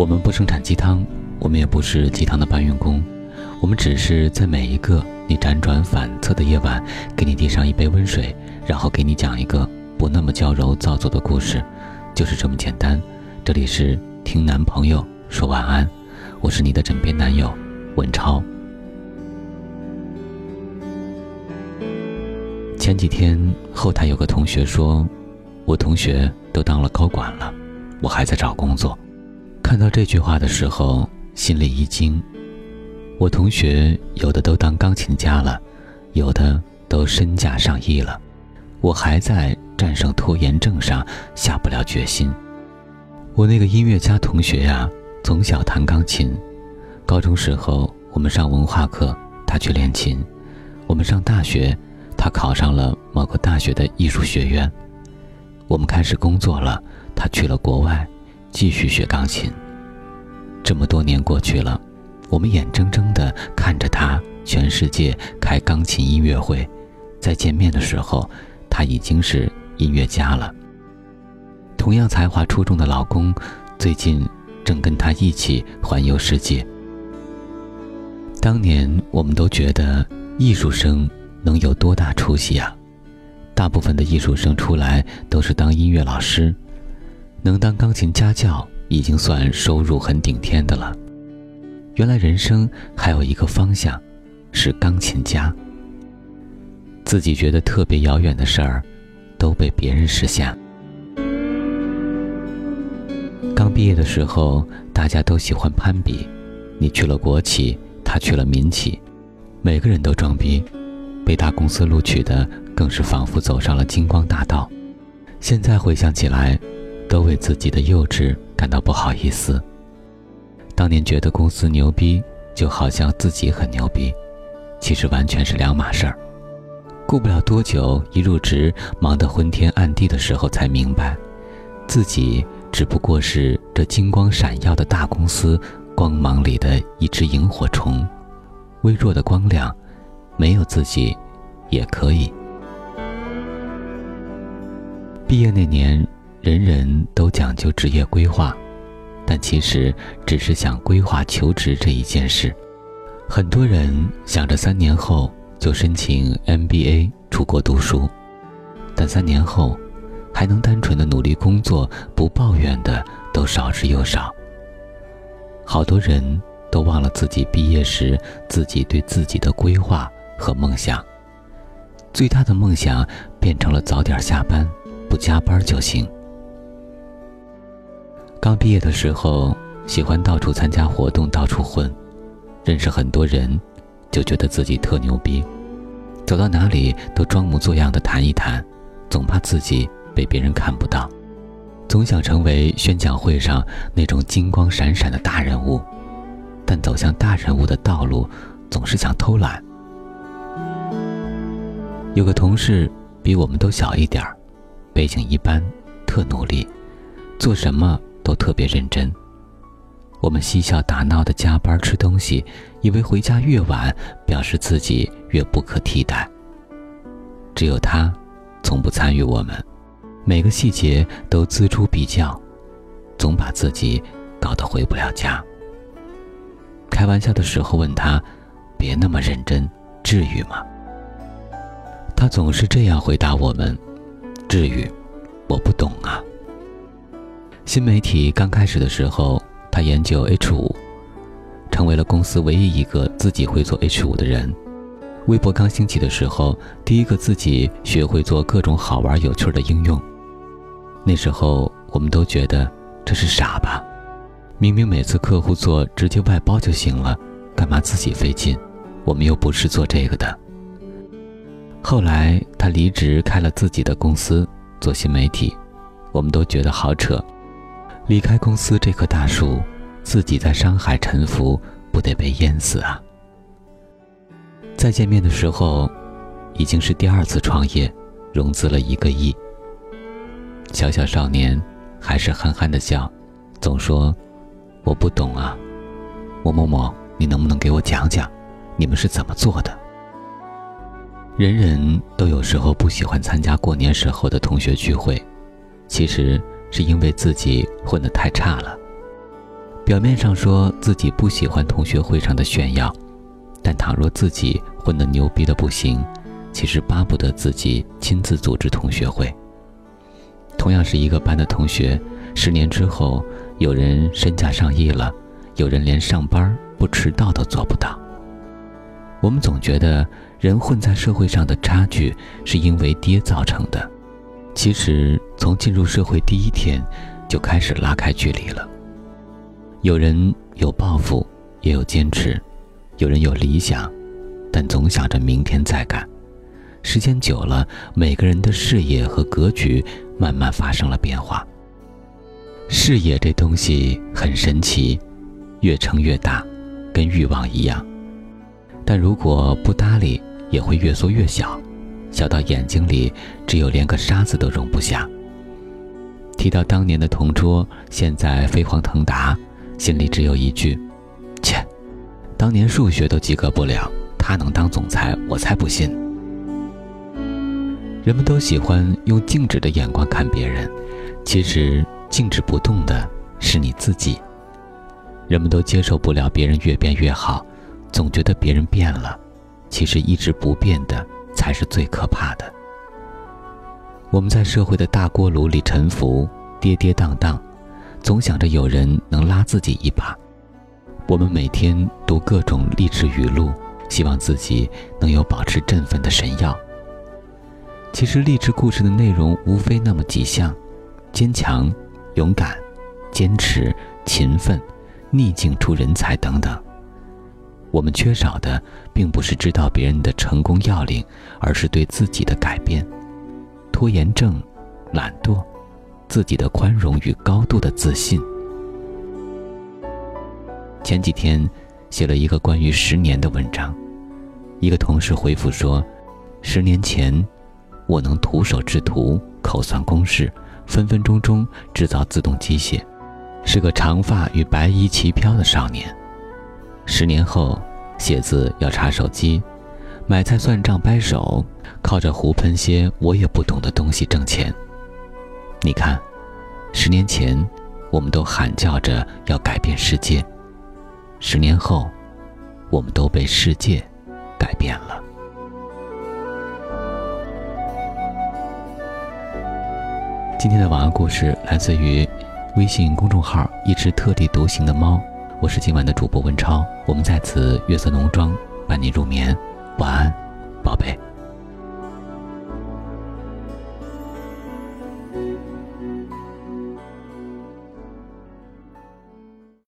我们不生产鸡汤，我们也不是鸡汤的搬运工，我们只是在每一个你辗转反侧的夜晚，给你递上一杯温水，然后给你讲一个不那么娇柔造作的故事，就是这么简单。这里是听男朋友说晚安，我是你的枕边男友文超。前几天后台有个同学说，我同学都当了高管了，我还在找工作。看到这句话的时候，心里一惊。我同学有的都当钢琴家了，有的都身价上亿了，我还在战胜拖延症上下不了决心。我那个音乐家同学呀，从小弹钢琴，高中时候我们上文化课，他去练琴；我们上大学，他考上了某个大学的艺术学院；我们开始工作了，他去了国外。继续学钢琴。这么多年过去了，我们眼睁睁地看着他全世界开钢琴音乐会，在见面的时候，他已经是音乐家了。同样才华出众的老公，最近正跟他一起环游世界。当年我们都觉得艺术生能有多大出息啊？大部分的艺术生出来都是当音乐老师。能当钢琴家教已经算收入很顶天的了。原来人生还有一个方向，是钢琴家。自己觉得特别遥远的事儿，都被别人实现。刚毕业的时候，大家都喜欢攀比，你去了国企，他去了民企，每个人都装逼。被大公司录取的，更是仿佛走上了金光大道。现在回想起来。都为自己的幼稚感到不好意思。当年觉得公司牛逼，就好像自己很牛逼，其实完全是两码事儿。过不了多久，一入职忙得昏天暗地的时候，才明白，自己只不过是这金光闪耀的大公司光芒里的一只萤火虫，微弱的光亮，没有自己，也可以。毕业那年。人人都讲究职业规划，但其实只是想规划求职这一件事。很多人想着三年后就申请 MBA 出国读书，但三年后还能单纯的努力工作不抱怨的都少之又少。好多人都忘了自己毕业时自己对自己的规划和梦想，最大的梦想变成了早点下班，不加班就行。刚毕业的时候，喜欢到处参加活动，到处混，认识很多人，就觉得自己特牛逼，走到哪里都装模作样的谈一谈，总怕自己被别人看不到，总想成为宣讲会上那种金光闪闪的大人物，但走向大人物的道路，总是想偷懒。有个同事比我们都小一点儿，背景一般，特努力，做什么。都特别认真。我们嬉笑打闹的加班吃东西，以为回家越晚，表示自己越不可替代。只有他，从不参与我们，每个细节都锱铢必较，总把自己搞得回不了家。开玩笑的时候问他：“别那么认真，至于吗？”他总是这样回答我们：“至于，我不懂啊。”新媒体刚开始的时候，他研究 H 五，成为了公司唯一一个自己会做 H 五的人。微博刚兴起的时候，第一个自己学会做各种好玩有趣的应用。那时候我们都觉得这是傻吧？明明每次客户做直接外包就行了，干嘛自己费劲？我们又不是做这个的。后来他离职开了自己的公司做新媒体，我们都觉得好扯。离开公司这棵大树，自己在山海沉浮，不得被淹死啊！再见面的时候，已经是第二次创业，融资了一个亿。小小少年还是憨憨的笑，总说：“我不懂啊，某某某，你能不能给我讲讲，你们是怎么做的？”人人都有时候不喜欢参加过年时候的同学聚会，其实。是因为自己混得太差了，表面上说自己不喜欢同学会上的炫耀，但倘若自己混得牛逼的不行，其实巴不得自己亲自组织同学会。同样是一个班的同学，十年之后，有人身价上亿了，有人连上班不迟到都做不到。我们总觉得人混在社会上的差距是因为爹造成的，其实从进入社会第一天就开始拉开距离了。有人有抱负，也有坚持；有人有理想，但总想着明天再干。时间久了，每个人的视野和格局慢慢发生了变化。视野这东西很神奇，越撑越大，跟欲望一样。但如果不搭理，也会越缩越小，小到眼睛里只有连个沙子都容不下。提到当年的同桌，现在飞黄腾达，心里只有一句：切，当年数学都及格不了，他能当总裁，我才不信。人们都喜欢用静止的眼光看别人，其实静止不动的是你自己。人们都接受不了别人越变越好。总觉得别人变了，其实一直不变的才是最可怕的。我们在社会的大锅炉里沉浮，跌跌宕宕，总想着有人能拉自己一把。我们每天读各种励志语录，希望自己能有保持振奋的神药。其实励志故事的内容无非那么几项：坚强、勇敢、坚持、勤奋、逆境出人才等等。我们缺少的，并不是知道别人的成功要领，而是对自己的改变。拖延症、懒惰、自己的宽容与高度的自信。前几天写了一个关于十年的文章，一个同事回复说：“十年前，我能徒手制图、口算公式，分分钟钟制造自动机械，是个长发与白衣齐飘的少年。”十年后，写字要查手机，买菜算账掰手，靠着胡喷些我也不懂的东西挣钱。你看，十年前，我们都喊叫着要改变世界；十年后，我们都被世界改变了。今天的晚安故事来自于微信公众号“一只特立独行的猫”。我是今晚的主播文超，我们在此月色浓妆伴你入眠，晚安，宝贝。